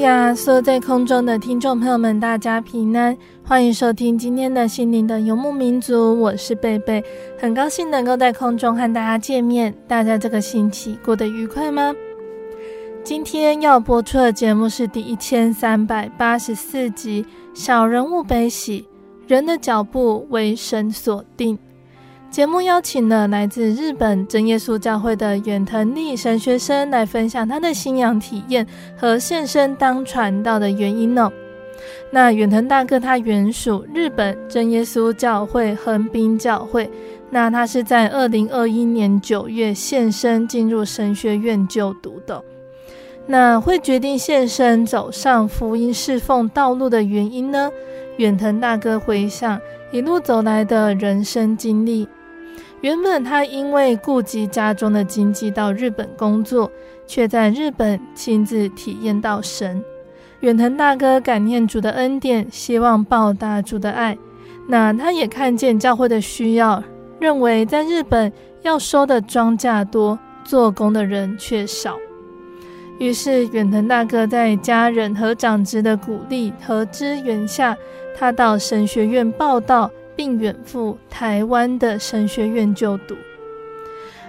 呀！所有在空中的听众朋友们，大家平安，欢迎收听今天的心灵的游牧民族。我是贝贝，很高兴能够在空中和大家见面。大家这个星期过得愉快吗？今天要播出的节目是第一千三百八十四集《小人物悲喜，人的脚步为神所定》。节目邀请了来自日本真耶稣教会的远藤利神学生来分享他的信仰体验和献身当传道的原因哦。那远藤大哥他原属日本真耶稣教会横滨教会，那他是在二零二一年九月献身进入神学院就读的。那会决定献身走上福音侍奉道路的原因呢？远藤大哥回想一路走来的人生经历。原本他因为顾及家中的经济到日本工作，却在日本亲自体验到神。远藤大哥感念主的恩典，希望报答主的爱。那他也看见教会的需要，认为在日本要收的庄稼多，做工的人却少。于是远藤大哥在家人和长子的鼓励和支援下，他到神学院报到。并远赴台湾的神学院就读。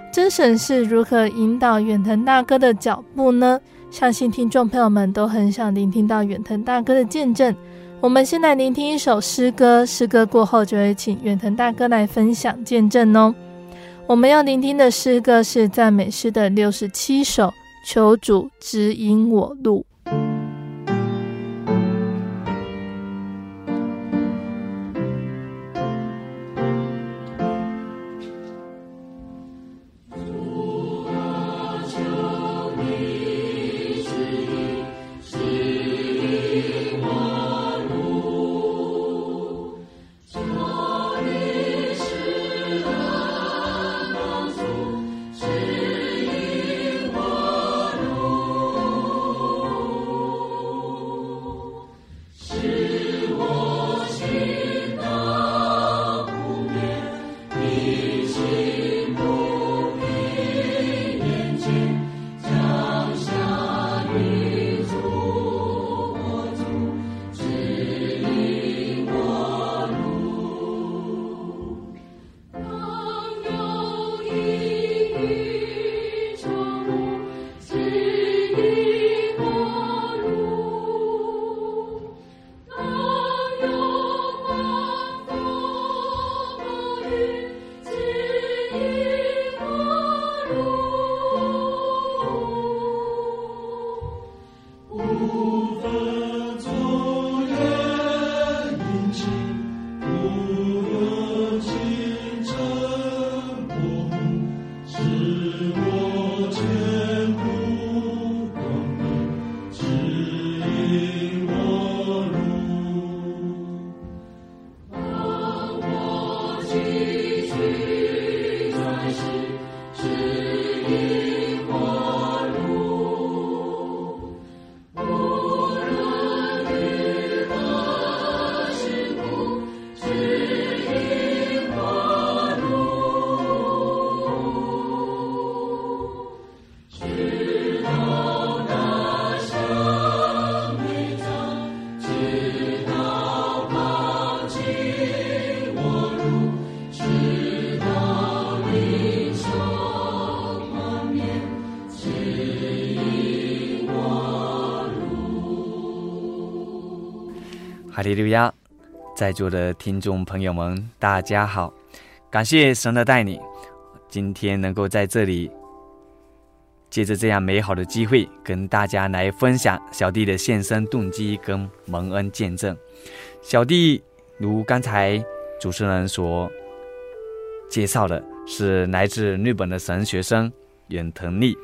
真神是如何引导远藤大哥的脚步呢？相信听众朋友们都很想聆听到远藤大哥的见证。我们先来聆听一首诗歌，诗歌过后就会请远藤大哥来分享见证哦。我们要聆听的诗歌是赞美诗的六十七首，求主指引我路。哈利路亚！在座的听众朋友们，大家好！感谢神的带领，今天能够在这里，借着这样美好的机会，跟大家来分享小弟的献身动机跟蒙恩见证。小弟如刚才主持人所介绍的，是来自日本的神学生远藤利。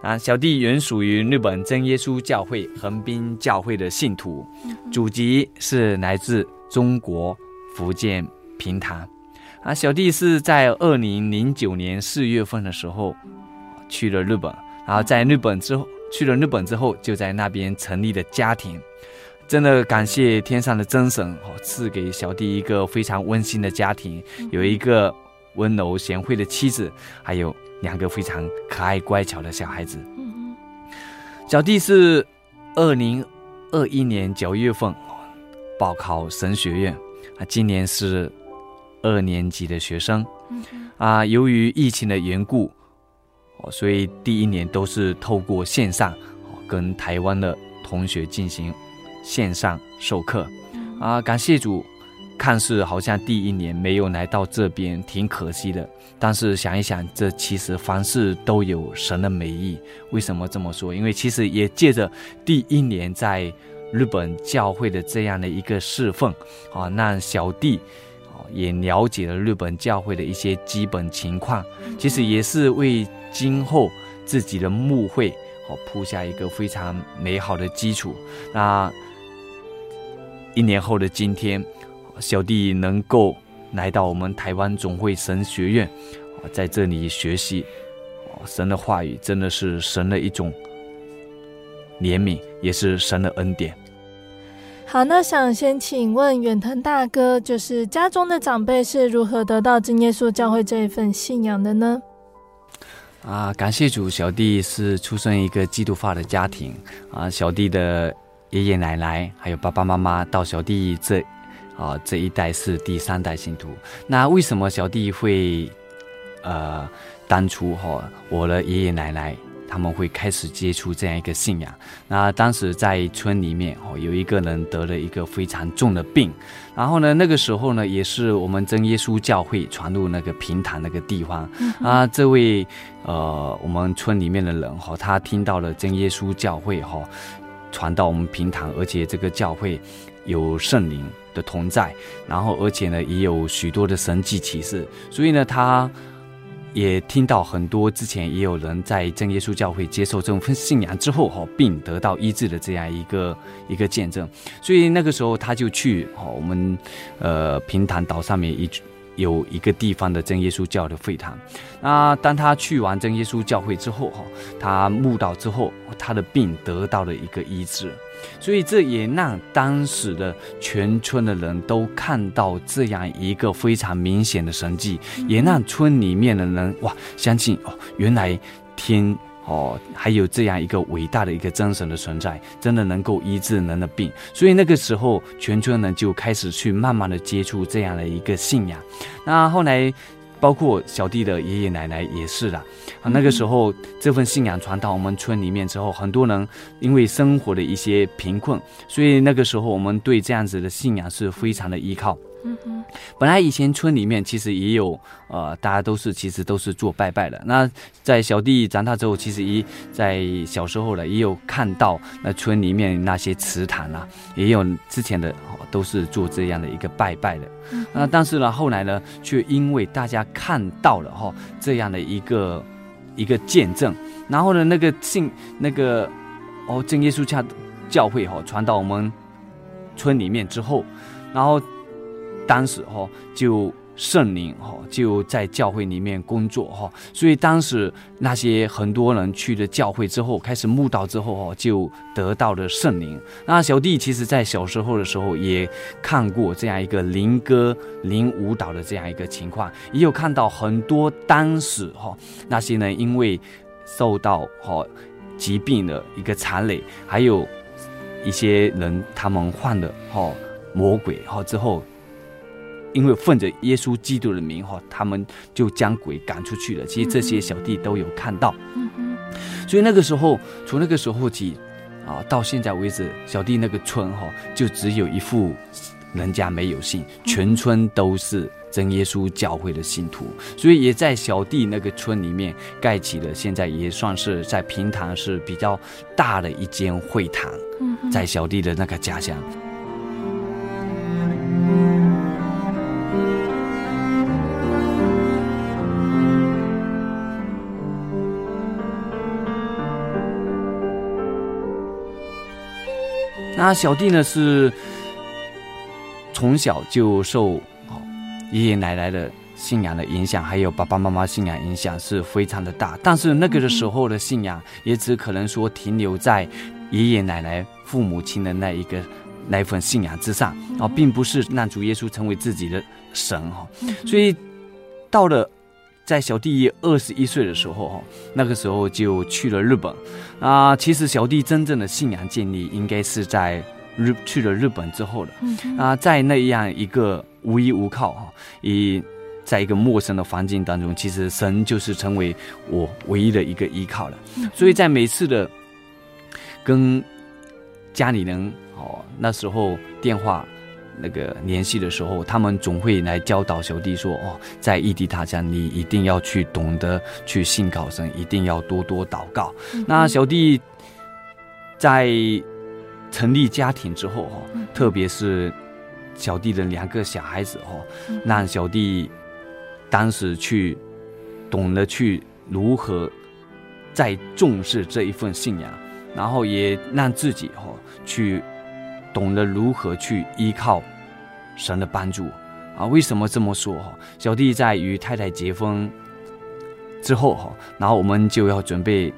啊，小弟原属于日本真耶稣教会横滨教会的信徒，祖籍是来自中国福建平潭。啊，小弟是在二零零九年四月份的时候去了日本，然后在日本之后去了日本之后，就在那边成立了家庭。真的感谢天上的真神哦，赐给小弟一个非常温馨的家庭，有一个温柔贤惠的妻子，还有。两个非常可爱乖巧的小孩子。嗯小弟是二零二一年九月份报考神学院，啊，今年是二年级的学生。啊，由于疫情的缘故，哦所以第一年都是透过线上跟台湾的同学进行线上授课。啊，感谢主。看似好像第一年没有来到这边，挺可惜的。但是想一想，这其实凡事都有神的美意。为什么这么说？因为其实也借着第一年在日本教会的这样的一个侍奉，啊，让小弟啊也了解了日本教会的一些基本情况。其实也是为今后自己的牧会哦铺下一个非常美好的基础。那一年后的今天。小弟能够来到我们台湾总会神学院，在这里学习，神的话语真的是神的一种怜悯，也是神的恩典。好，那想先请问远藤大哥，就是家中的长辈是如何得到真耶稣教会这一份信仰的呢？啊，感谢主，小弟是出生一个基督化的家庭啊，小弟的爷爷奶奶还有爸爸妈妈到小弟这。啊，这一代是第三代信徒。那为什么小弟会，呃，当初哈、哦，我的爷爷奶奶他们会开始接触这样一个信仰？那当时在村里面哦，有一个人得了一个非常重的病，然后呢，那个时候呢，也是我们真耶稣教会传入那个平潭那个地方、嗯、啊，这位呃，我们村里面的人哈、哦，他听到了真耶稣教会哈、哦，传到我们平潭，而且这个教会有圣灵。的同在，然后而且呢，也有许多的神迹奇事，所以呢，他也听到很多之前也有人在真耶稣教会接受这种信仰之后，哈，并得到医治的这样一个一个见证，所以那个时候他就去哈我们呃平潭岛上面一。有一个地方的真耶稣教的会堂，那当他去完真耶稣教会之后，哈，他慕道之后，他的病得到了一个医治，所以这也让当时的全村的人都看到这样一个非常明显的神迹，也让村里面的人哇相信哦，原来天。哦，还有这样一个伟大的一个真神的存在，真的能够医治人的病，所以那个时候全村人就开始去慢慢的接触这样的一个信仰。那后来，包括小弟的爷爷奶奶也是啦。啊，那个时候这份信仰传到我们村里面之后，很多人因为生活的一些贫困，所以那个时候我们对这样子的信仰是非常的依靠。嗯哼，本来以前村里面其实也有，呃，大家都是其实都是做拜拜的。那在小弟长大之后，其实一在小时候呢，也有看到那村里面那些祠堂啊，也有之前的都是做这样的一个拜拜的。嗯，那但是呢，后来呢，却因为大家看到了哈这样的一个一个见证，然后呢，那个信那个哦正耶稣教教会哈传到我们村里面之后，然后。当时哈就圣灵哈就在教会里面工作哈，所以当时那些很多人去了教会之后，开始慕道之后哈，就得到了圣灵。那小弟其实在小时候的时候也看过这样一个灵歌灵舞蹈的这样一个情况，也有看到很多当时哈那些人因为受到哈疾病的一个残累，还有一些人他们患了哈魔鬼哈之后。因为奉着耶稣基督的名哈，他们就将鬼赶出去了。其实这些小弟都有看到，所以那个时候，从那个时候起，啊，到现在为止，小弟那个村哈，就只有一户人家没有信，全村都是真耶稣教会的信徒，所以也在小弟那个村里面盖起了，现在也算是在平潭是比较大的一间会堂，在小弟的那个家乡。那小弟呢，是从小就受爷爷奶奶的信仰的影响，还有爸爸妈妈信仰影响是非常的大。但是那个的时候的信仰，也只可能说停留在爷爷奶奶、父母亲的那一个那一份信仰之上啊，并不是让主耶稣成为自己的神哈。所以到了在小弟二十一岁的时候哈，那个时候就去了日本。啊，其实小弟真正的信仰建立应该是在日去了日本之后的。啊，在那样一个无依无靠哈，以在一个陌生的环境当中，其实神就是成为我唯一的一个依靠了。所以在每次的跟家里人哦，那时候电话。那个联系的时候，他们总会来教导小弟说：“哦，在异地他乡，你一定要去懂得去信靠神，一定要多多祷告。嗯”那小弟在成立家庭之后，哈，特别是小弟的两个小孩子，哈，让小弟当时去懂得去如何再重视这一份信仰，然后也让自己，哦，去。懂得如何去依靠神的帮助啊？为什么这么说哈？小弟在与太太结婚之后哈，然后我们就要准备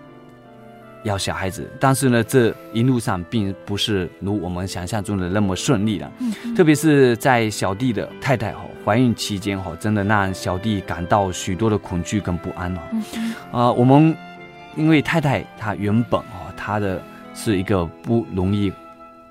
要小孩子，但是呢，这一路上并不是如我们想象中的那么顺利的。特别是在小弟的太太哈怀孕期间哈，真的让小弟感到许多的恐惧跟不安了。啊，我们因为太太她原本哦，她的是一个不容易。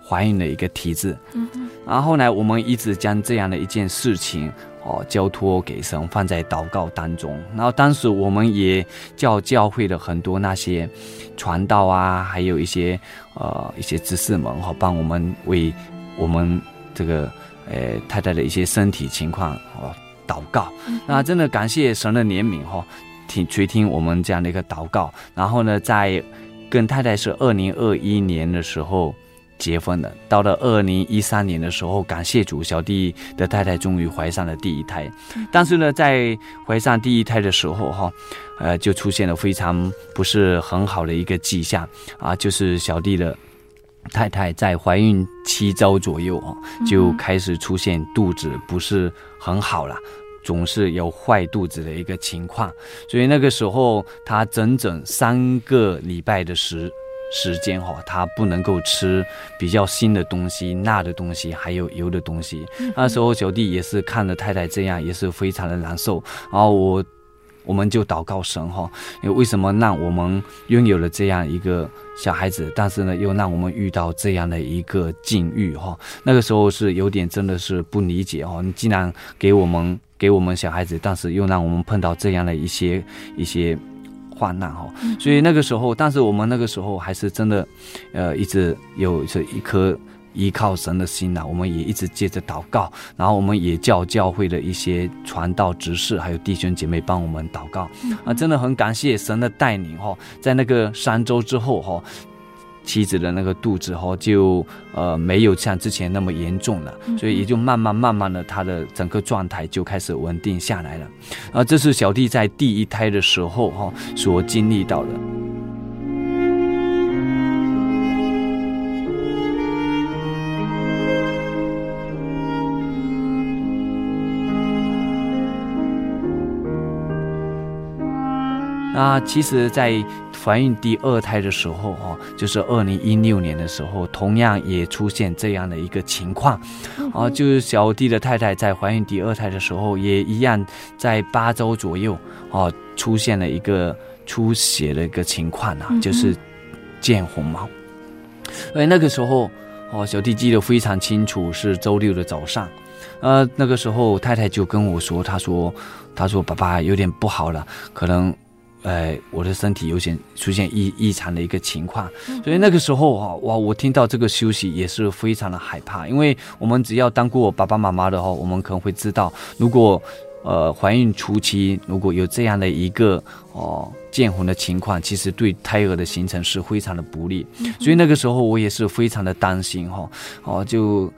怀孕的一个体质，嗯，然后后来我们一直将这样的一件事情哦交托给神，放在祷告当中。然后当时我们也叫教会的很多那些传道啊，还有一些呃一些知识们哈，帮我们为我们这个呃太太的一些身体情况哦祷告。那真的感谢神的怜悯哈，听垂听我们这样的一个祷告。然后呢，在跟太太是二零二一年的时候。结婚了，到了二零一三年的时候，感谢主，小弟的太太终于怀上了第一胎。但是呢，在怀上第一胎的时候，哈，呃，就出现了非常不是很好的一个迹象啊，就是小弟的太太在怀孕七周左右，哦，就开始出现肚子不是很好了，总是有坏肚子的一个情况。所以那个时候，她整整三个礼拜的时。时间哈，他不能够吃比较腥的东西、辣的东西，还有油的东西。那时候小弟也是看着太太这样，也是非常的难受。然后我，我们就祷告神哈，因为为什么让我们拥有了这样一个小孩子，但是呢，又让我们遇到这样的一个境遇哈？那个时候是有点真的是不理解哈。你既然给我们给我们小孩子，但是又让我们碰到这样的一些一些。患难哈，所以那个时候，但是我们那个时候还是真的，呃，一直有着一颗依靠神的心呐。我们也一直接着祷告，然后我们也叫教会的一些传道执事，还有弟兄姐妹帮我们祷告。啊，真的很感谢神的带领哈，在那个三周之后哈。妻子的那个肚子哈，就呃没有像之前那么严重了，所以也就慢慢慢慢的，他的整个状态就开始稳定下来了。啊，这是小弟在第一胎的时候哈所经历到的。那其实，在怀孕第二胎的时候，哦，就是二零一六年的时候，同样也出现这样的一个情况，啊，就是小弟的太太在怀孕第二胎的时候，也一样在八周左右，哦，出现了一个出血的一个情况啊，就是见红毛。哎，那个时候，哦，小弟记得非常清楚，是周六的早上，呃，那个时候太太就跟我说，她说，她说爸爸有点不好了，可能。呃，我的身体有些出现异异常的一个情况，所以那个时候哈，哇，我听到这个消息也是非常的害怕，因为我们只要当过爸爸妈妈的话，我们可能会知道，如果呃怀孕初期如果有这样的一个哦见红的情况，其实对胎儿的形成是非常的不利，所以那个时候我也是非常的担心哈，哦，就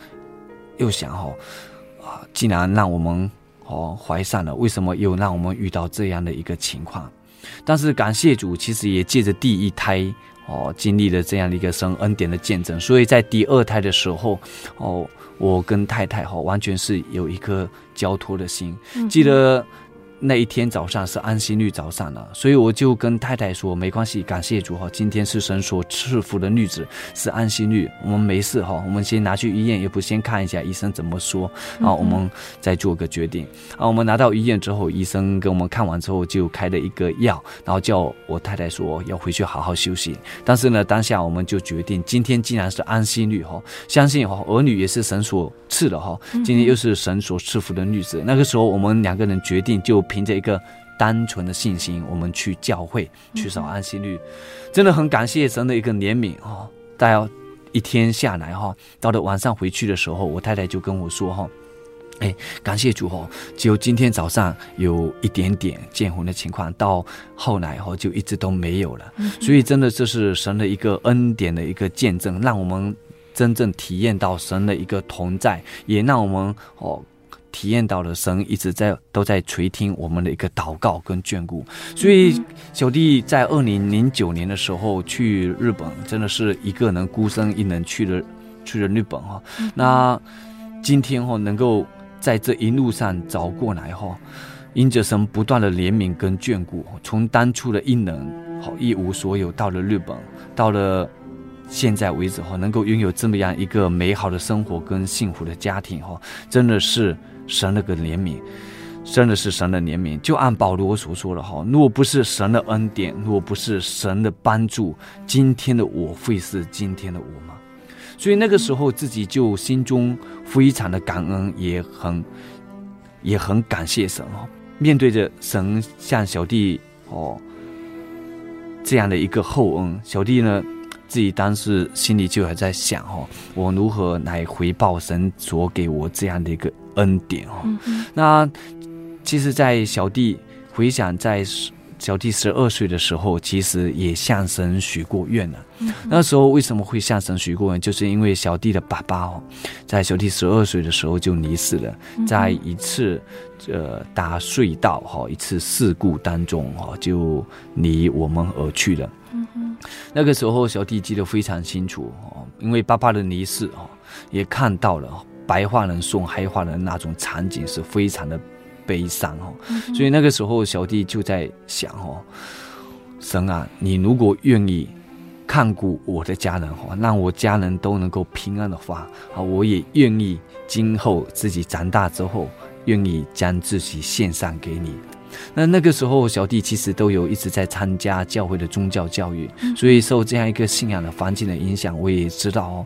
又想哈，啊，既然让我们。哦，怀上了，为什么又让我们遇到这样的一个情况？但是感谢主，其实也借着第一胎哦，经历了这样的一个神恩典的见证，所以在第二胎的时候，哦，我跟太太哈、哦、完全是有一颗交托的心，嗯、记得。那一天早上是安息日早上了，所以我就跟太太说，没关系，感谢主哈，今天是神所赐福的日子，是安息日，我们没事哈，我们先拿去医院，也不先看一下医生怎么说，啊我们再做个决定。啊，我们拿到医院之后，医生给我们看完之后就开了一个药，然后叫我太太说要回去好好休息。但是呢，当下我们就决定，今天既然是安息日哈，相信哈儿女也是神所赐的哈，今天又是神所赐福的日子，那个时候我们两个人决定就。凭着一个单纯的信心，我们去教会去守安息日，真的很感谢神的一个怜悯哦。大家一天下来哈，到了晚上回去的时候，我太太就跟我说哈：“哎，感谢主哦，只有今天早上有一点点见红的情况，到后来哦就一直都没有了。所以真的这是神的一个恩典的一个见证，让我们真正体验到神的一个同在，也让我们哦。”体验到了神一直在都在垂听我们的一个祷告跟眷顾，所以小弟在二零零九年的时候去日本，真的是一个人孤身一人去了去了日本哈。那今天哈能够在这一路上走过来哈，因着神不断的怜悯跟眷顾，从当初的一人好一无所有，到了日本，到了现在为止哈，能够拥有这么样一个美好的生活跟幸福的家庭哈，真的是。神的个怜悯，真的是神的怜悯。就按保罗所说的哈，如果不是神的恩典，如果不是神的帮助，今天的我会是今天的我吗？所以那个时候自己就心中非常的感恩，也很也很感谢神哦。面对着神向小弟哦这样的一个厚恩，小弟呢自己当时心里就还在想哦，我如何来回报神所给我这样的一个。恩典哦，嗯、那其实，在小弟回想，在小弟十二岁的时候，其实也向神许过愿了。嗯、那时候为什么会向神许过愿？就是因为小弟的爸爸哦，在小弟十二岁的时候就离世了，嗯、在一次呃打隧道哈一次事故当中哈就离我们而去了。嗯、哼那个时候小弟记得非常清楚哦，因为爸爸的离世哦，也看到了。白发人送黑发人那种场景是非常的悲伤哦，嗯、所以那个时候小弟就在想哦，神啊，你如果愿意看顾我的家人哦，让我家人都能够平安的话啊，我也愿意今后自己长大之后，愿意将自己献上给你。那那个时候小弟其实都有一直在参加教会的宗教教育，嗯、所以受这样一个信仰的环境的影响，我也知道哦。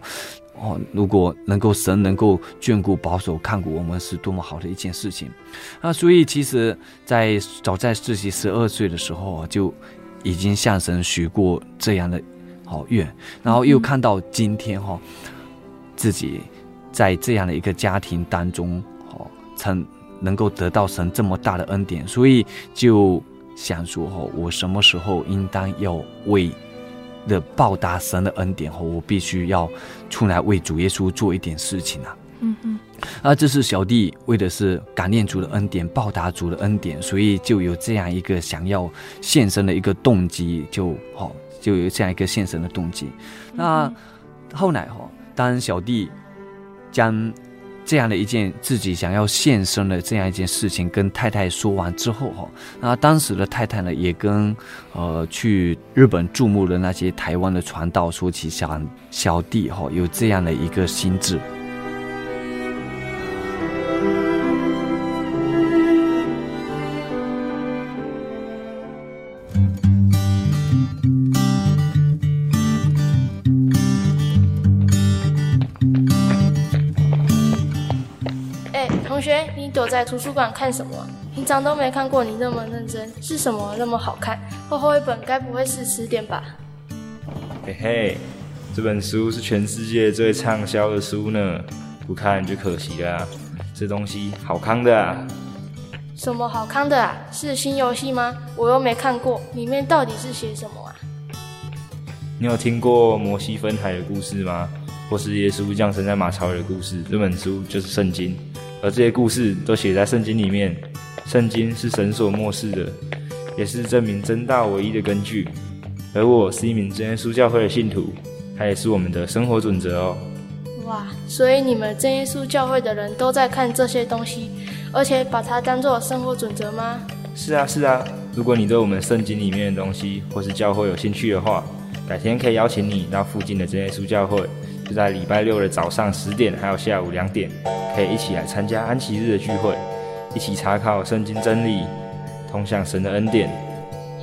哦，如果能够神能够眷顾、保守、看顾我们，是多么好的一件事情。啊，所以其实，在早在自己十二岁的时候，就已经向神许过这样的好愿，然后又看到今天哈，自己在这样的一个家庭当中，哦，曾能够得到神这么大的恩典，所以就想说，哈，我什么时候应当要为。的报答神的恩典后，我必须要出来为主耶稣做一点事情啊。嗯嗯，啊，这是小弟为的是感念主的恩典，报答主的恩典，所以就有这样一个想要献身的一个动机，就好，就有这样一个献身的动机。那后来哈，当小弟将。这样的一件自己想要献身的这样一件事情，跟太太说完之后哈，那当时的太太呢，也跟呃去日本注目的那些台湾的传道说起小小弟哈有这样的一个心智。在图书馆看什么？平常都没看过你那么认真，是什么那么好看？厚厚一本，该不会是词典吧？嘿嘿，这本书是全世界最畅销的书呢，不看就可惜了啊。这东西好康的啊！什么好康的啊？是新游戏吗？我又没看过，里面到底是写什么啊？你有听过摩西分海的故事吗？或是耶稣降生在马槽里的故事？这本书就是圣经，而这些故事都写在圣经里面。圣经是神所漠视的，也是证明真道唯一的根据。而我是一名真耶稣教会的信徒，它也是我们的生活准则哦。哇，所以你们真耶稣教会的人都在看这些东西，而且把它当做生活准则吗？是啊，是啊。如果你对我们圣经里面的东西或是教会有兴趣的话，改天可以邀请你到附近的真耶稣教会，就在礼拜六的早上十点，还有下午两点，可以一起来参加安息日的聚会，一起查考圣经真理，通向神的恩典。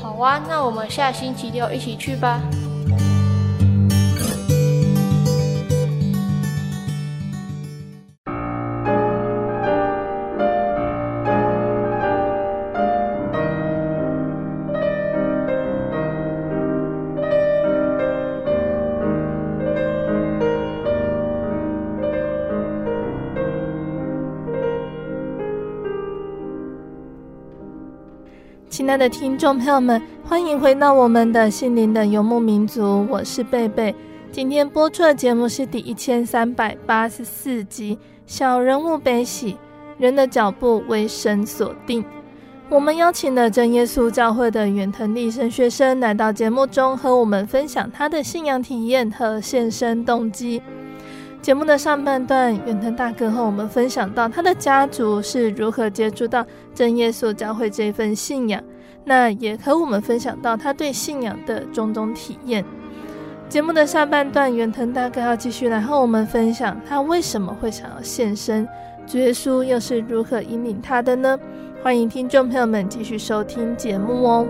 好啊，那我们下星期六一起去吧。亲爱的听众朋友们，欢迎回到我们的心灵的游牧民族，我是贝贝。今天播出的节目是第一千三百八十四集《小人物悲喜》，人的脚步为神所定。我们邀请了真耶稣教会的远藤利神学生来到节目中，和我们分享他的信仰体验和献身动机。节目的上半段，远藤大哥和我们分享到他的家族是如何接触到真耶稣教会这份信仰，那也和我们分享到他对信仰的种种体验。节目的下半段，远藤大哥要继续来和我们分享他为什么会想要献身，主耶稣又是如何引领他的呢？欢迎听众朋友们继续收听节目哦。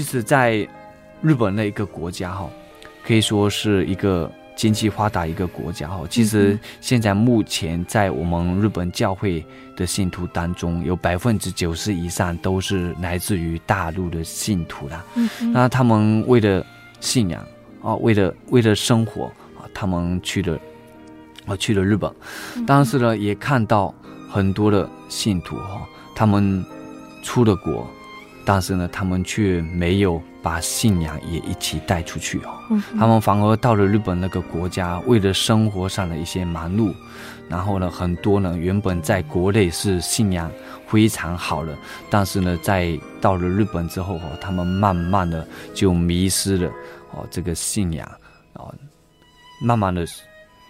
其实，在日本那一个国家哈，可以说是一个经济发达一个国家哈。其实现在目前在我们日本教会的信徒当中，有百分之九十以上都是来自于大陆的信徒啦。那他们为了信仰啊，为了为了生活啊，他们去了啊去了日本，但是呢，也看到很多的信徒哈，他们出了国。但是呢，他们却没有把信仰也一起带出去哦。嗯、他们反而到了日本那个国家，为了生活上的一些忙碌，然后呢，很多人原本在国内是信仰非常好的，但是呢，在到了日本之后哦，他们慢慢的就迷失了哦这个信仰哦，慢慢的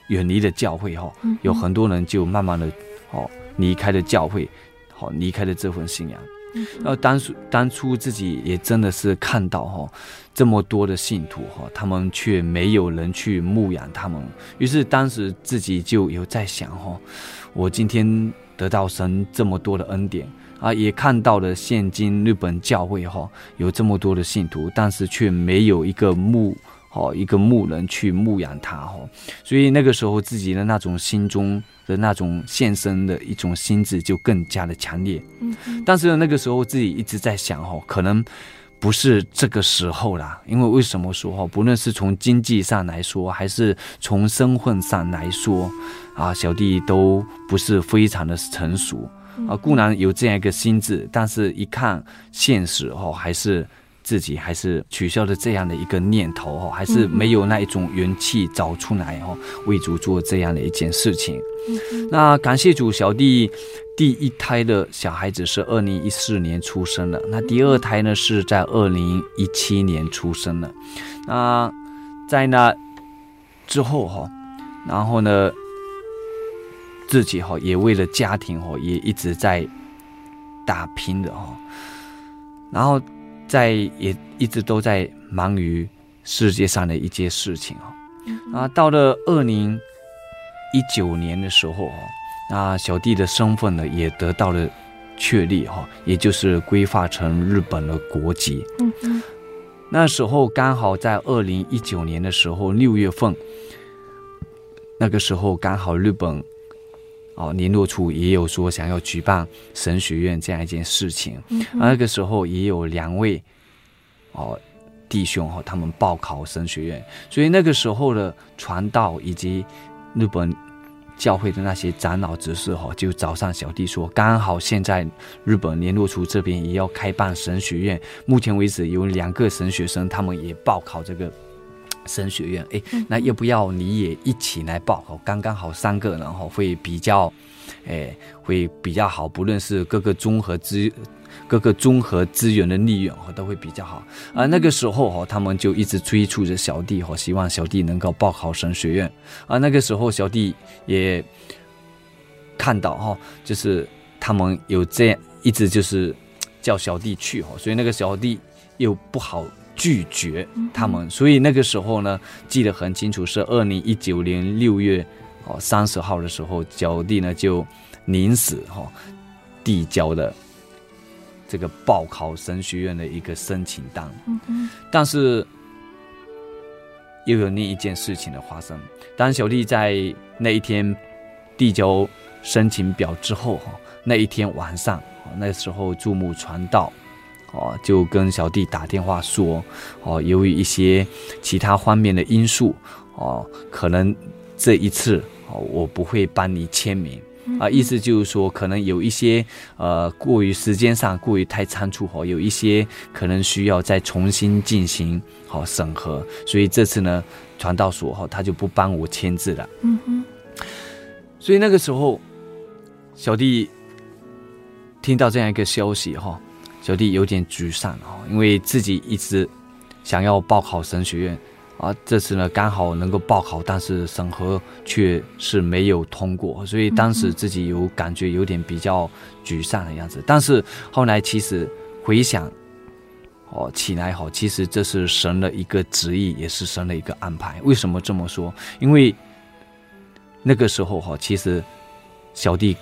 远离了教会哈、嗯。有很多人就慢慢的哦离开了教会，好离开了这份信仰。然后当初当初自己也真的是看到哈，这么多的信徒哈，他们却没有人去牧养他们。于是当时自己就有在想哈，我今天得到神这么多的恩典啊，也看到了现今日本教会哈有这么多的信徒，但是却没有一个牧哦一个牧人去牧养他哦，所以那个时候自己的那种心中。的那种献身的一种心智就更加的强烈，嗯，但是，那个时候自己一直在想哦，可能不是这个时候啦，因为为什么说哈，不论是从经济上来说，还是从身份上来说，啊，小弟都不是非常的成熟啊，固然有这样一个心智，但是一看现实哦，还是。自己还是取消了这样的一个念头哦，还是没有那一种元气找出来哦，为主做这样的一件事情。那感谢主，小弟第一胎的小孩子是二零一四年出生的，那第二胎呢是在二零一七年出生的。那在那之后哈，然后呢，自己哈也为了家庭哈也一直在打拼的哈，然后。在也一直都在忙于世界上的一些事情哦。啊，到了二零一九年的时候哦，那小弟的身份呢也得到了确立哈，也就是规划成日本的国籍。嗯嗯。那时候刚好在二零一九年的时候六月份，那个时候刚好日本哦联络处也有说想要举办神学院这样一件事情，嗯、那个时候也有两位哦弟兄哈他们报考神学院，所以那个时候的传道以及日本。教会的那些长老执事哈，就找上小弟说，刚好现在日本联络处这边也要开办神学院，目前为止有两个神学生，他们也报考这个神学院，哎，那要不要你也一起来报考？刚刚好三个，然后会比较，哎，会比较好，不论是各个综合资。各个综合资源的利用哈都会比较好，而那个时候哈，他们就一直催促着小弟哈，希望小弟能够报考神学院。而那个时候，小弟也看到哈，就是他们有这样一直就是叫小弟去哈，所以那个小弟又不好拒绝他们，所以那个时候呢，记得很清楚，是二零一九年六月哦三十号的时候，小弟呢就临时哈递交的。这个报考神学院的一个申请单，但是又有另一件事情的发生。当小弟在那一天递交申请表之后，哈，那一天晚上，那时候注目传道，哦，就跟小弟打电话说，哦，由于一些其他方面的因素，哦，可能这一次，哦，我不会帮你签名。啊，意思就是说，可能有一些呃，过于时间上过于太仓促哈，有一些可能需要再重新进行好审核，所以这次呢，传道所哈他就不帮我签字了。嗯哼。所以那个时候，小弟听到这样一个消息哈，小弟有点沮丧哈，因为自己一直想要报考神学院。啊，这次呢刚好能够报考，但是审核却是没有通过，所以当时自己有感觉有点比较沮丧的样子。但是后来其实回想，哦起来哈，其实这是神的一个旨意，也是神的一个安排。为什么这么说？因为那个时候哈，其实小弟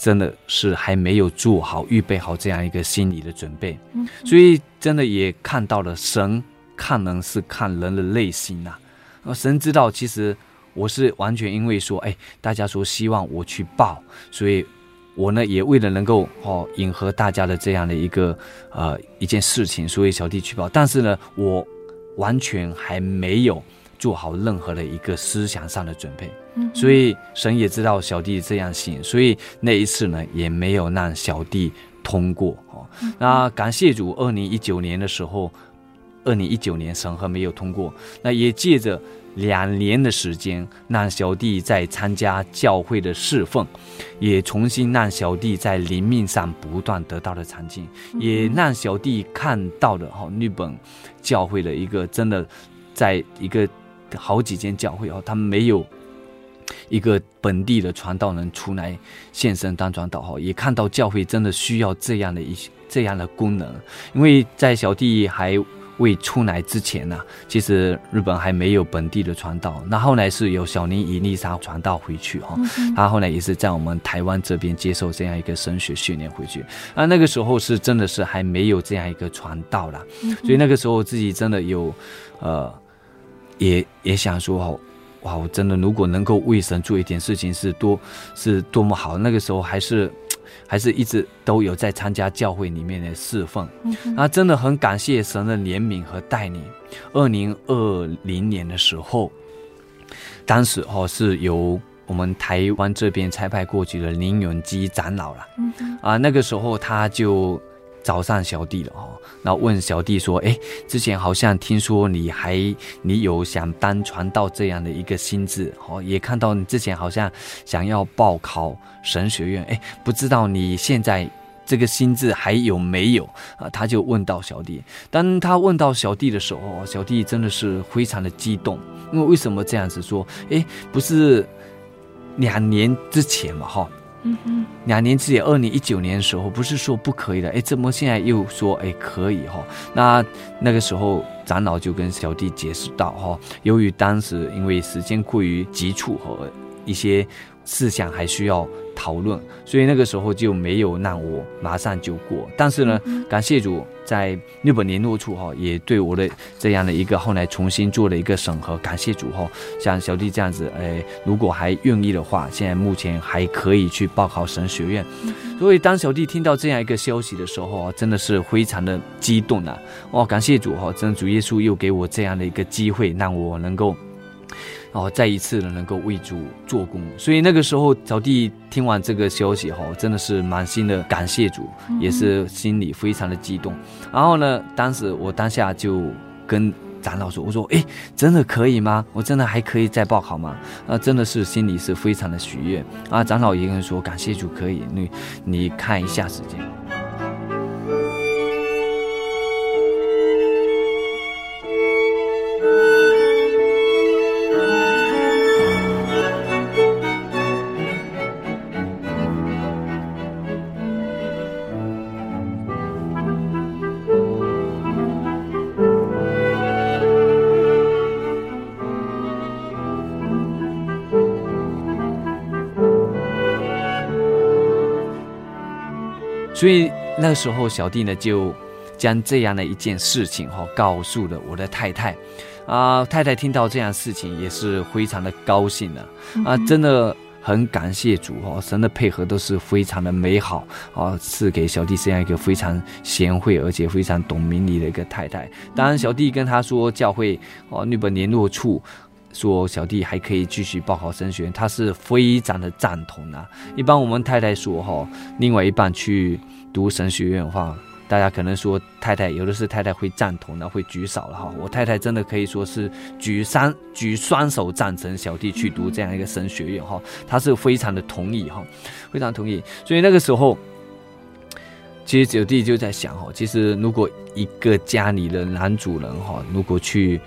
真的是还没有做好预备好这样一个心理的准备，所以真的也看到了神。看人是看人的内心呐，神知道，其实我是完全因为说，哎，大家说希望我去报，所以我呢也为了能够哦迎合大家的这样的一个呃一件事情，所以小弟去报，但是呢，我完全还没有做好任何的一个思想上的准备，所以神也知道小弟这样行，所以那一次呢也没有让小弟通过哦。那感谢主，二零一九年的时候。二零一九年审核没有通过，那也借着两年的时间，让小弟在参加教会的侍奉，也重新让小弟在灵命上不断得到的长进，也让小弟看到了哈日本教会的一个真的，在一个好几间教会哦，他们没有一个本地的传道人出来现身当传道哈，也看到教会真的需要这样的一些这样的功能，因为在小弟还。未出来之前呢、啊，其实日本还没有本地的传道。那后来是由小林伊丽莎传道回去哈，他后来也是在我们台湾这边接受这样一个神学训练回去。那，那个时候是真的是还没有这样一个传道了，所以那个时候自己真的有，呃，也也想说，哇，我真的如果能够为神做一点事情，是多是多么好。那个时候还是。还是一直都有在参加教会里面的侍奉，那真的很感谢神的怜悯和带领。二零二零年的时候，当时哦是由我们台湾这边差派过去的林永基长老了，啊那个时候他就。找上小弟了哦，然后问小弟说：“哎，之前好像听说你还你有想当传道这样的一个心智哦，也看到你之前好像想要报考神学院，哎，不知道你现在这个心智还有没有啊？”他就问到小弟，当他问到小弟的时候，小弟真的是非常的激动，因为为什么这样子说？哎，不是两年之前嘛，哈。嗯哼，两年之前，二零一九年的时候，不是说不可以的，哎，怎么现在又说哎可以哈？那那个时候长老就跟小弟解释到哈，由于当时因为时间过于急促和一些事项还需要。讨论，所以那个时候就没有让我马上就过。但是呢，嗯、感谢主，在日本联络处哈，也对我的这样的一个后来重新做了一个审核。感谢主哈，像小弟这样子，哎，如果还愿意的话，现在目前还可以去报考神学院。嗯、所以当小弟听到这样一个消息的时候，真的是非常的激动啊！哦，感谢主哈，真主耶稣又给我这样的一个机会，让我能够。哦，再一次的能够为主做工，所以那个时候小弟听完这个消息后，真的是满心的感谢主，也是心里非常的激动。然后呢，当时我当下就跟长老说：“我说，哎，真的可以吗？我真的还可以再报考吗？”啊，真的是心里是非常的喜悦啊。长老一个人说：“感谢主，可以，你你看一下时间。”所以那个时候，小弟呢就将这样的一件事情哈告诉了我的太太，啊，太太听到这样事情也是非常的高兴的，啊，真的很感谢主哈，神的配合都是非常的美好啊，赐给小弟这样一个非常贤惠而且非常懂明理的一个太太。当然，小弟跟他说教会哦，日本联络处。说小弟还可以继续报考神学院，他是非常的赞同啊。一般我们太太说哈，另外一半去读神学院的话，大家可能说太太有的是太太会赞同的，会举手了哈。我太太真的可以说是举三举双手赞成小弟去读这样一个神学院哈，他是非常的同意哈，非常同意。所以那个时候，其实小弟就在想哈，其实如果一个家里的男主人哈，如果去。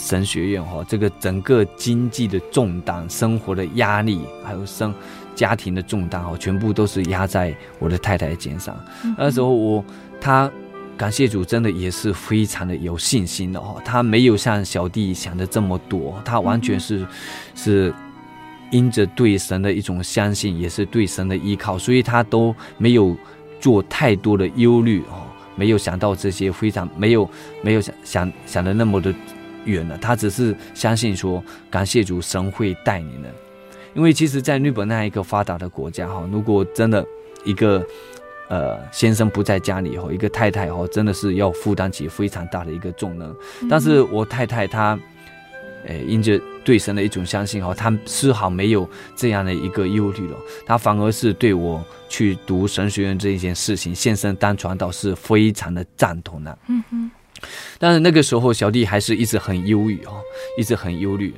神学院哈，这个整个经济的重担、生活的压力，还有生家庭的重担哦，全部都是压在我的太太肩上。那时候我他感谢主，真的也是非常的有信心的哈。他没有像小弟想的这么多，他完全是是因着对神的一种相信，也是对神的依靠，所以他都没有做太多的忧虑哦，没有想到这些非常没有没有想想想的那么的。远了，他只是相信说，感谢主，神会带你们。因为其实，在日本那一个发达的国家哈，如果真的一个呃先生不在家里后，一个太太哈，真的是要负担起非常大的一个重任。但是我太太她，呃，因着对神的一种相信哈，她丝毫没有这样的一个忧虑了，她反而是对我去读神学院这一件事情，献身当传道是非常的赞同的。嗯哼。但是那个时候，小弟还是一直很忧郁哦，一直很忧虑。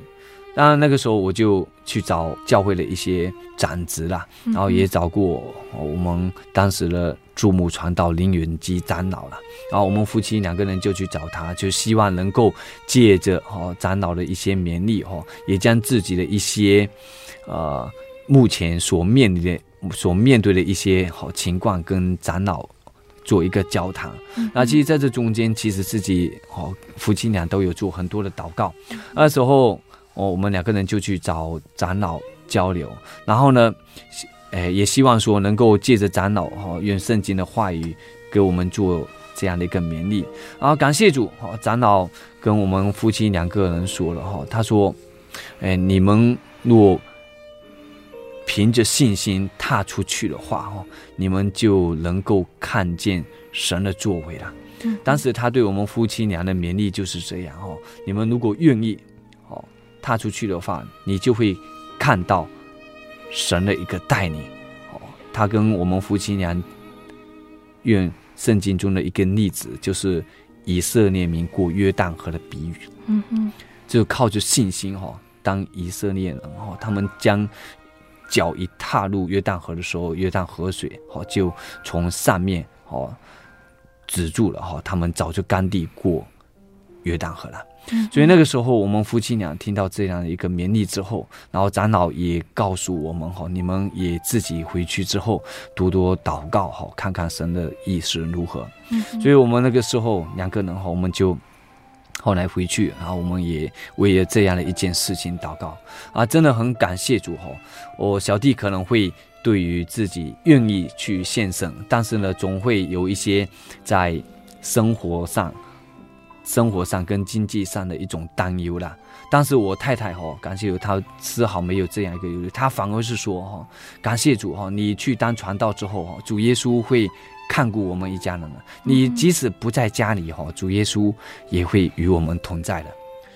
当然那个时候，我就去找教会的一些长职啦，然后也找过我们当时的驻牧传道林远基长老了。然后我们夫妻两个人就去找他，就希望能够借着哦长老的一些勉励哦，也将自己的一些呃目前所面临的、所面对的一些好情况跟长老。做一个交谈，那其实在这中间，其实自己哦夫妻俩都有做很多的祷告。那时候哦，我们两个人就去找长老交流，然后呢，诶，也希望说能够借着长老哈，用圣经的话语给我们做这样的一个勉励。然后感谢主哈，长老跟我们夫妻两个人说了哈，他说，哎，你们若凭着信心踏出去的话，哦，你们就能够看见神的作为了。当时他对我们夫妻俩的勉励就是这样哦，你们如果愿意哦踏出去的话，你就会看到神的一个带领哦。他跟我们夫妻俩用圣经中的一个例子，就是以色列民过约旦河的比喻。嗯嗯，就靠着信心哈，当以色列人哦，他们将。脚一踏入约旦河的时候，约旦河水哦就从上面哦止住了哈，他们早就干地过约旦河了。所以那个时候，我们夫妻俩听到这样的一个勉励之后，然后长老也告诉我们哈，你们也自己回去之后多多祷告哈，看看神的意思如何。所以我们那个时候两个人哈，我们就后来回去，然后我们也为了这样的一件事情祷告啊，真的很感谢主哈。我小弟可能会对于自己愿意去献身，但是呢，总会有一些在生活上。生活上跟经济上的一种担忧啦，但是我太太哈，感谢主，她丝毫没有这样一个忧虑，她反而是说哈，感谢主哈，你去当传道之后哈，主耶稣会看顾我们一家人了，你即使不在家里哈，主耶稣也会与我们同在的，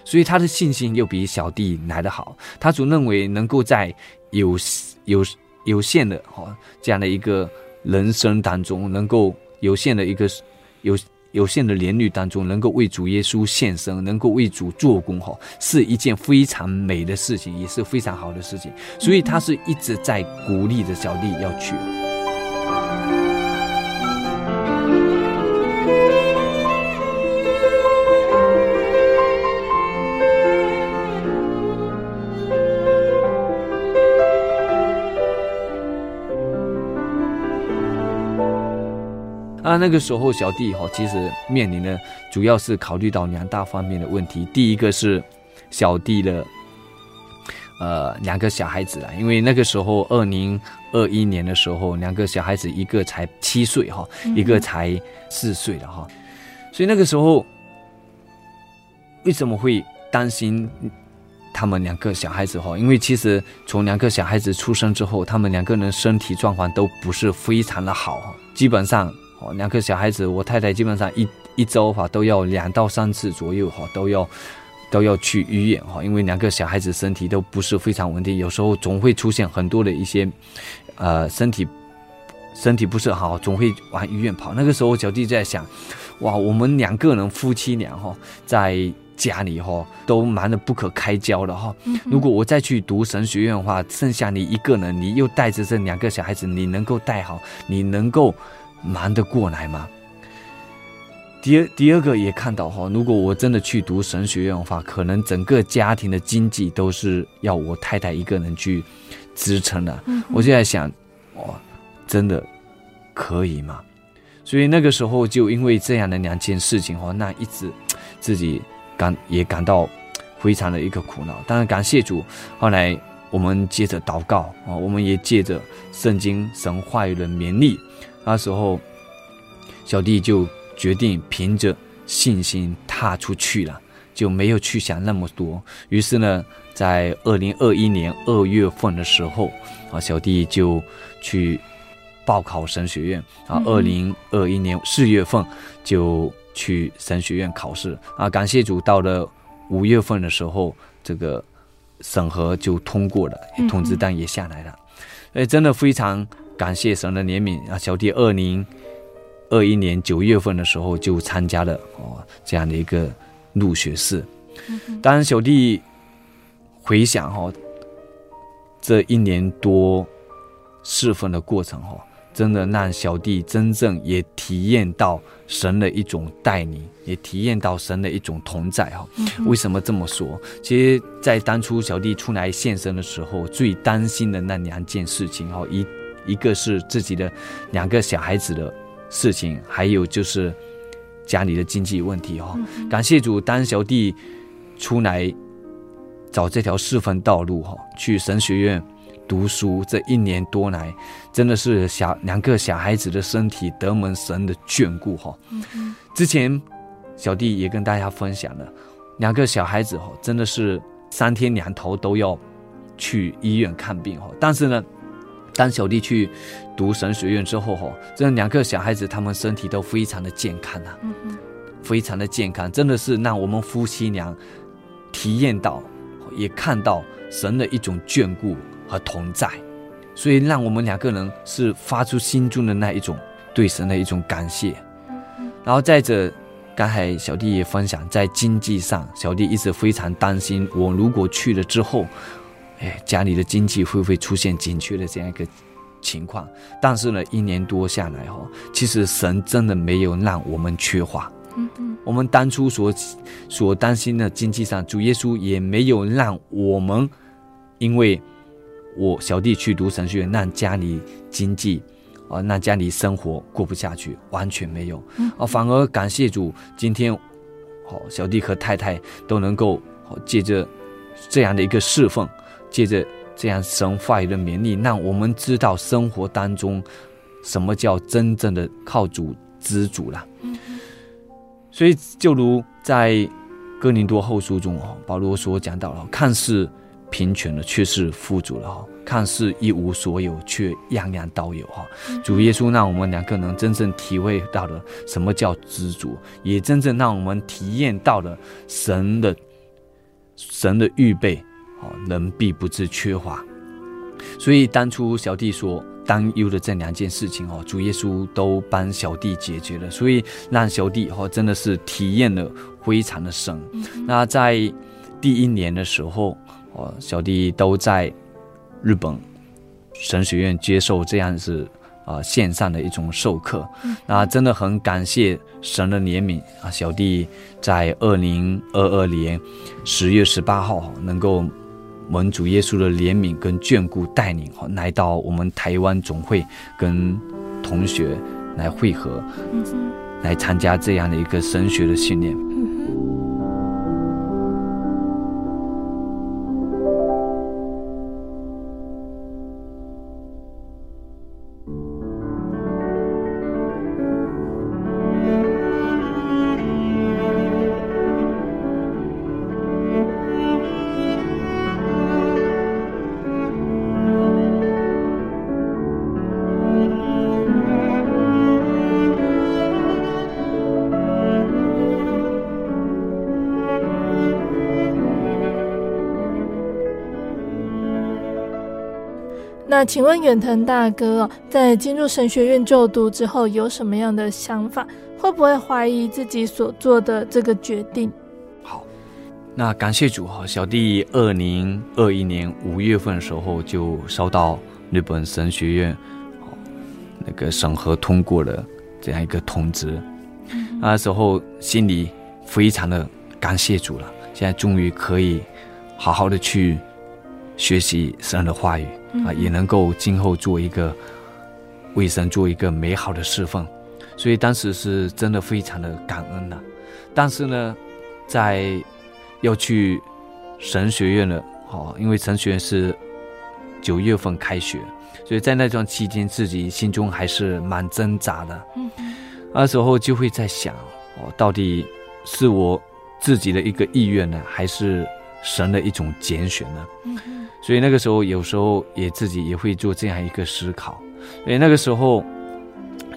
所以他的信心又比小弟来得好，他总认为能够在有有有限的哈这样的一个人生当中，能够有限的一个有。有限的年龄当中，能够为主耶稣献身，能够为主做工，哈，是一件非常美的事情，也是非常好的事情。所以他是一直在鼓励着小弟要去。那那个时候，小弟哈其实面临的主要是考虑到两大方面的问题。第一个是小弟的呃两个小孩子啊，因为那个时候二零二一年的时候，两个小孩子一个才七岁哈，一个才四岁了哈，所以那个时候为什么会担心他们两个小孩子哈？因为其实从两个小孩子出生之后，他们两个人身体状况都不是非常的好，基本上。哦，两个小孩子，我太太基本上一一周哈都要两到三次左右哈都要都要去医院哈，因为两个小孩子身体都不是非常稳定，有时候总会出现很多的一些呃身体身体不是好，总会往医院跑。那个时候小弟在想，哇，我们两个人夫妻俩哈在家里哈都忙得不可开交了哈。如果我再去读神学院的话，剩下你一个人，你又带着这两个小孩子，你能够带好，你能够。忙得过来吗？第二，第二个也看到哈，如果我真的去读神学院的话，可能整个家庭的经济都是要我太太一个人去支撑的。嗯、我就在想，哇，真的可以吗？所以那个时候就因为这样的两件事情哈，那一直自己感也感到非常的一个苦恼。当然感谢主，后来我们接着祷告啊，我们也借着圣经神话语的勉励。那时候，小弟就决定凭着信心踏出去了，就没有去想那么多。于是呢，在二零二一年二月份的时候，啊，小弟就去报考神学院。啊，二零二一年四月份就去神学院考试。啊，感谢主，到了五月份的时候，这个审核就通过了，通知单也下来了。哎，真的非常。感谢神的怜悯啊！小弟二零二一年九月份的时候就参加了哦这样的一个入学式。当然，小弟回想哈，这一年多侍奉的过程哈，真的让小弟真正也体验到神的一种带领，也体验到神的一种同在哈。为什么这么说？其实，在当初小弟出来献身的时候，最担心的那两件事情哈一。一个是自己的两个小孩子的事情，还有就是家里的经济问题哈。感谢主，当小弟出来找这条侍奉道路哈，去神学院读书这一年多来，真的是小两个小孩子的身体得蒙神的眷顾哈。之前小弟也跟大家分享了，两个小孩子哈，真的是三天两头都要去医院看病哈，但是呢。当小弟去读神学院之后，哈，这两个小孩子他们身体都非常的健康啊，非常的健康，真的是让我们夫妻俩体验到，也看到神的一种眷顾和同在，所以让我们两个人是发出心中的那一种对神的一种感谢。然后再者，刚才小弟也分享，在经济上，小弟一直非常担心，我如果去了之后。哎，家里的经济会不会出现紧缺的这样一个情况？但是呢，一年多下来哈，其实神真的没有让我们缺乏，嗯嗯，我们当初所所担心的经济上，主耶稣也没有让我们，因为我小弟去读神学院，让家里经济啊，让家里生活过不下去，完全没有。啊，反而感谢主，今天好小弟和太太都能够借着这样的一个侍奉，借着这样神话语的勉励，让我们知道生活当中什么叫真正的靠主知足了。所以，就如在哥林多后书中哦，保罗所讲到了，看似贫穷的，却是富足了哈；看似一无所有，却样样都有哈。主耶稣让我们两个能真正体会到了什么叫知足，也真正让我们体验到了神的神的预备，哦，人必不致缺乏。所以当初小弟所。担忧的这两件事情哦，主耶稣都帮小弟解决了，所以让小弟哦真的是体验了非常的深。那在第一年的时候，哦，小弟都在日本神学院接受这样子啊线上的一种授课，那真的很感谢神的怜悯啊，小弟在二零二二年十月十八号能够。蒙主耶稣的怜悯跟眷顾带领，来到我们台湾总会跟同学来会合，来参加这样的一个神学的训练。那请问远藤大哥，在进入神学院就读之后，有什么样的想法？会不会怀疑自己所做的这个决定？好，那感谢主哈，小弟二零二一年五月份的时候就收到日本神学院那个审核通过了这样一个通知，那时候心里非常的感谢主了，现在终于可以好好的去学习神的话语。啊，也能够今后做一个为神做一个美好的侍奉，所以当时是真的非常的感恩的。但是呢，在要去神学院了，哦，因为神学院是九月份开学，所以在那段期间自己心中还是蛮挣扎的。嗯，那时候就会在想，哦，到底是我自己的一个意愿呢，还是神的一种拣选呢？嗯。所以那个时候，有时候也自己也会做这样一个思考。所以那个时候，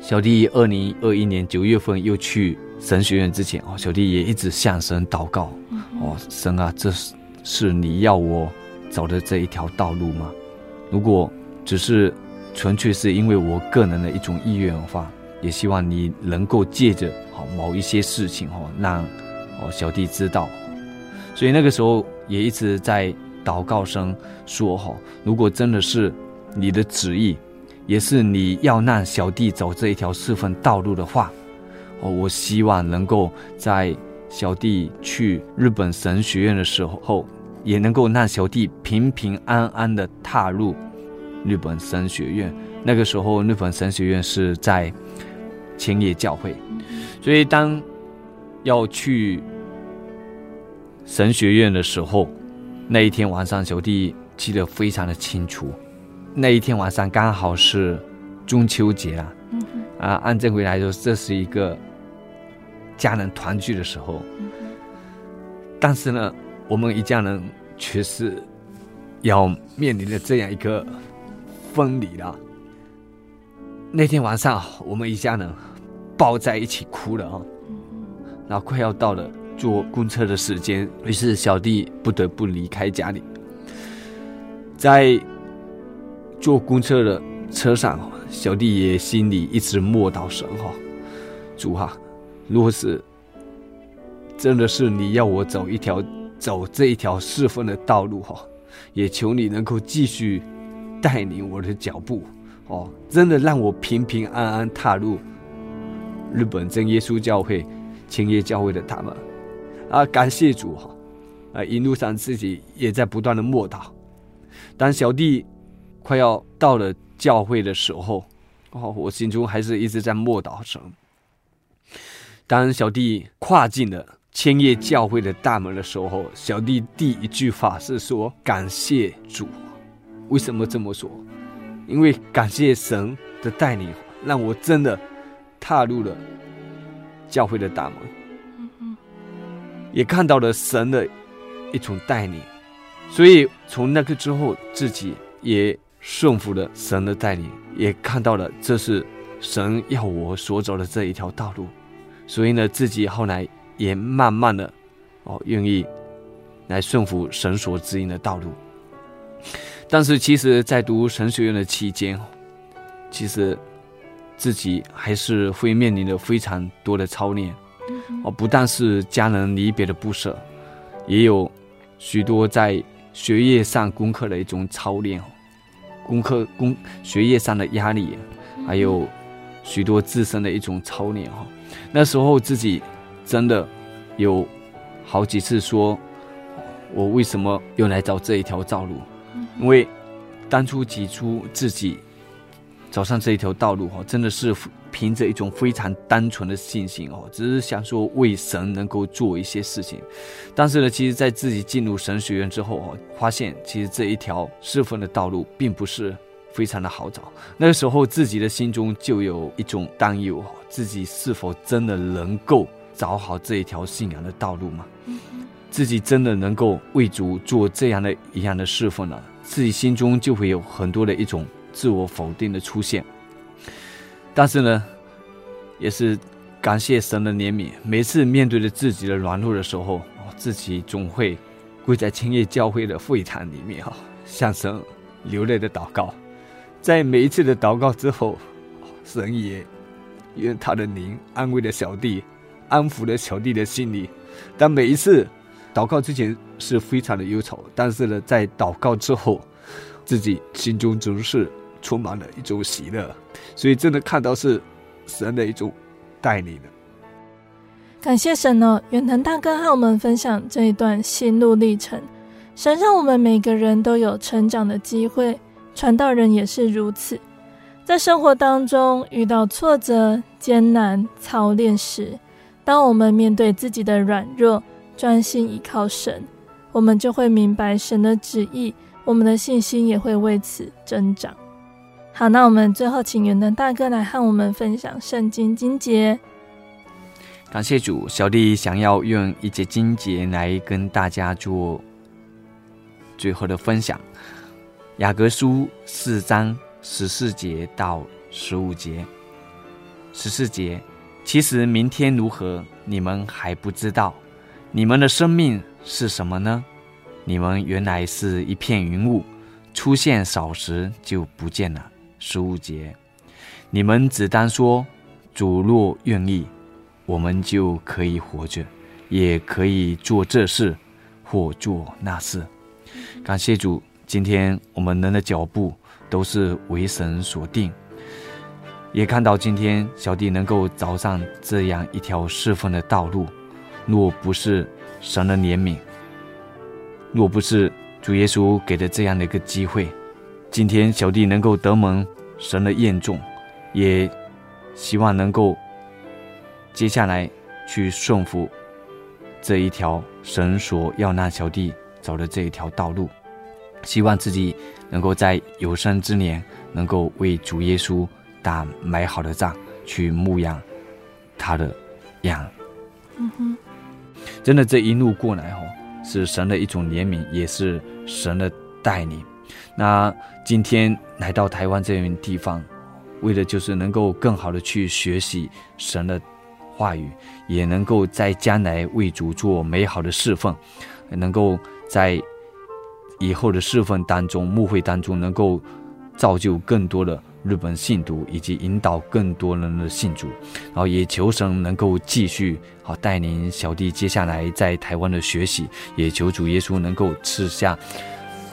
小弟二零二一年九月份又去神学院之前，哦，小弟也一直向神祷告，哦，神啊，这是是你要我走的这一条道路吗？如果只是纯粹是因为我个人的一种意愿的话，也希望你能够借着好某一些事情，哦，让哦小弟知道。所以那个时候也一直在。祷告声说：“哈，如果真的是你的旨意，也是你要让小弟走这一条侍奉道路的话，哦，我希望能够在小弟去日本神学院的时候，也能够让小弟平平安安的踏入日本神学院。那个时候，日本神学院是在千叶教会，所以当要去神学院的时候。”那一天晚上，小弟记得非常的清楚。那一天晚上刚好是中秋节啊，嗯、啊，按正规来说，这是一个家人团聚的时候。嗯、但是呢，我们一家人却是要面临着这样一个分离了。那天晚上，我们一家人抱在一起哭了啊，然后快要到了。坐公车的时间，于是小弟不得不离开家里。在坐公车的车上，小弟也心里一直默祷神哈，主哈，若是真的是你要我走一条走这一条侍奉的道路哈，也求你能够继续带领我的脚步哦，真的让我平平安安踏入日本真耶稣教会。青叶教会的他们，啊，感谢主哈，啊，一路上自己也在不断的默祷。当小弟快要到了教会的时候，哦，我心中还是一直在默祷神。当小弟跨进了千叶教会的大门的时候，小弟第一句话是说：“感谢主。”为什么这么说？因为感谢神的带领，让我真的踏入了教会的大门，也看到了神的一种带领。所以从那个之后，自己也顺服了神的带领，也看到了这是神要我所走的这一条道路。所以呢，自己后来也慢慢的哦，愿意来顺服神所指引的道路。但是，其实，在读神学院的期间，其实自己还是会面临着非常多的操练哦，不但是家人离别的不舍，也有许多在。学业上功课的一种操练，功课功学业上的压力，还有许多自身的一种操练哈。那时候自己真的有好几次说，我为什么又来找这一条道路？因为当初起初自己走上这一条道路哈，真的是。凭着一种非常单纯的信心哦，只是想说为神能够做一些事情。但是呢，其实，在自己进入神学院之后哦，发现其实这一条侍奉的道路并不是非常的好找。那个时候，自己的心中就有一种担忧：自己是否真的能够找好这一条信仰的道路吗？自己真的能够为主做这样的一样的侍奉呢？自己心中就会有很多的一种自我否定的出现。但是呢，也是感谢神的怜悯。每次面对着自己的软弱的时候，自己总会跪在青叶教会的会堂里面，哈，向神流泪的祷告。在每一次的祷告之后，神也愿他的灵安慰了小弟，安抚了小弟的心里。但每一次祷告之前是非常的忧愁，但是呢，在祷告之后，自己心中总是充满了一种喜乐。所以，真的看到是神的一种带领的。感谢神哦，远藤大哥和我们分享这一段心路历程。神让我们每个人都有成长的机会，传道人也是如此。在生活当中遇到挫折、艰难、操练时，当我们面对自己的软弱，专心依靠神，我们就会明白神的旨意，我们的信心也会为此增长。好，那我们最后请远藤大哥来和我们分享圣经经节。感谢主，小弟想要用一节经节来跟大家做最后的分享。雅各书四章十四节到十五节。十四节，其实明天如何，你们还不知道。你们的生命是什么呢？你们原来是一片云雾，出现少时就不见了。十五节，你们只当说：主若愿意，我们就可以活着，也可以做这事或做那事。感谢主，今天我们人的脚步都是为神所定，也看到今天小弟能够走上这样一条侍奉的道路。若不是神的怜悯，若不是主耶稣给的这样的一个机会。今天小弟能够得蒙神的验重，也希望能够接下来去顺服这一条神所要让小弟走的这一条道路，希望自己能够在有生之年能够为主耶稣打美好的仗，去牧养他的羊。嗯哼，真的这一路过来哦，是神的一种怜悯，也是神的带领。那今天来到台湾这样地方，为的就是能够更好的去学习神的话语，也能够在将来为主做美好的侍奉，能够在以后的侍奉当中、牧会当中，能够造就更多的日本信徒，以及引导更多人的信主。然后也求神能够继续好带领小弟接下来在台湾的学习，也求主耶稣能够赐下。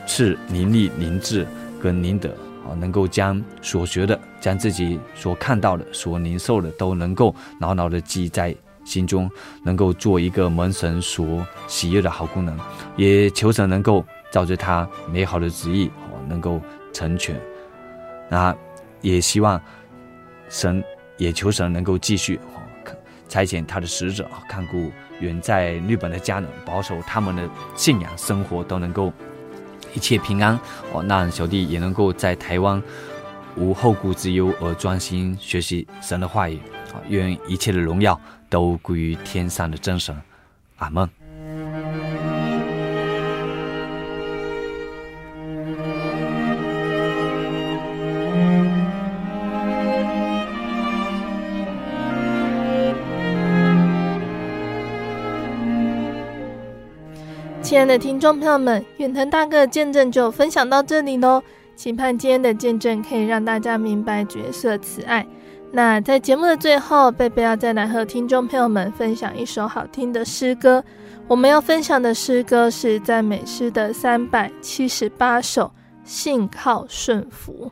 是灵力、灵智跟灵德啊，能够将所学的、将自己所看到的、所领受的，都能够牢牢的记在心中能够做一个门神所喜悦的好功能，也求神能够照着他美好的旨意哦，能够成全。那也希望神，也求神能够继续哦，差遣他的使者，看顾远在日本的家人，保守他们的信仰生活都能够一切平安哦。那小弟也能够在台湾无后顾之忧，而专心学习神的话语啊。愿一切的荣耀。都归于天上的真神，阿门。的听众朋友们，远藤大哥的见证就分享到这里喽。期盼今天的见证可以让大家明白角色慈爱。那在节目的最后，贝贝要再来和听众朋友们分享一首好听的诗歌。我们要分享的诗歌是赞美诗的三百七十八首，《信靠顺服》。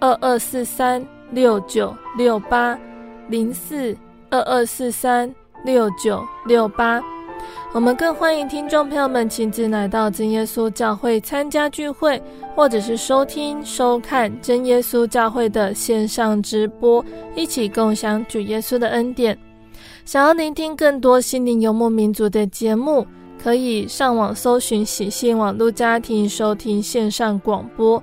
二二四三六九六八零四二二四三六九六八。我们更欢迎听众朋友们亲自来到真耶稣教会参加聚会，或者是收听、收看真耶稣教会的线上直播，一起共享主耶稣的恩典。想要聆听更多心灵游牧民族的节目，可以上网搜寻喜信网络家庭收听线上广播。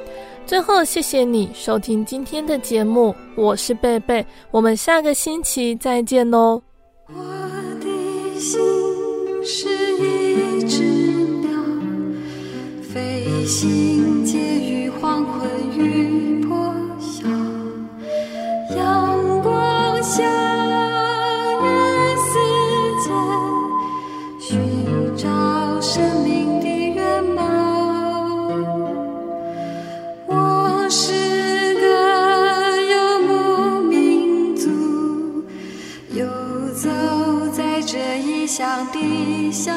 最后，谢谢你收听今天的节目，我是贝贝，我们下个星期再见喽。我的心是一只鸟，飞行结于黄昏雨破晓，阳光下。想的小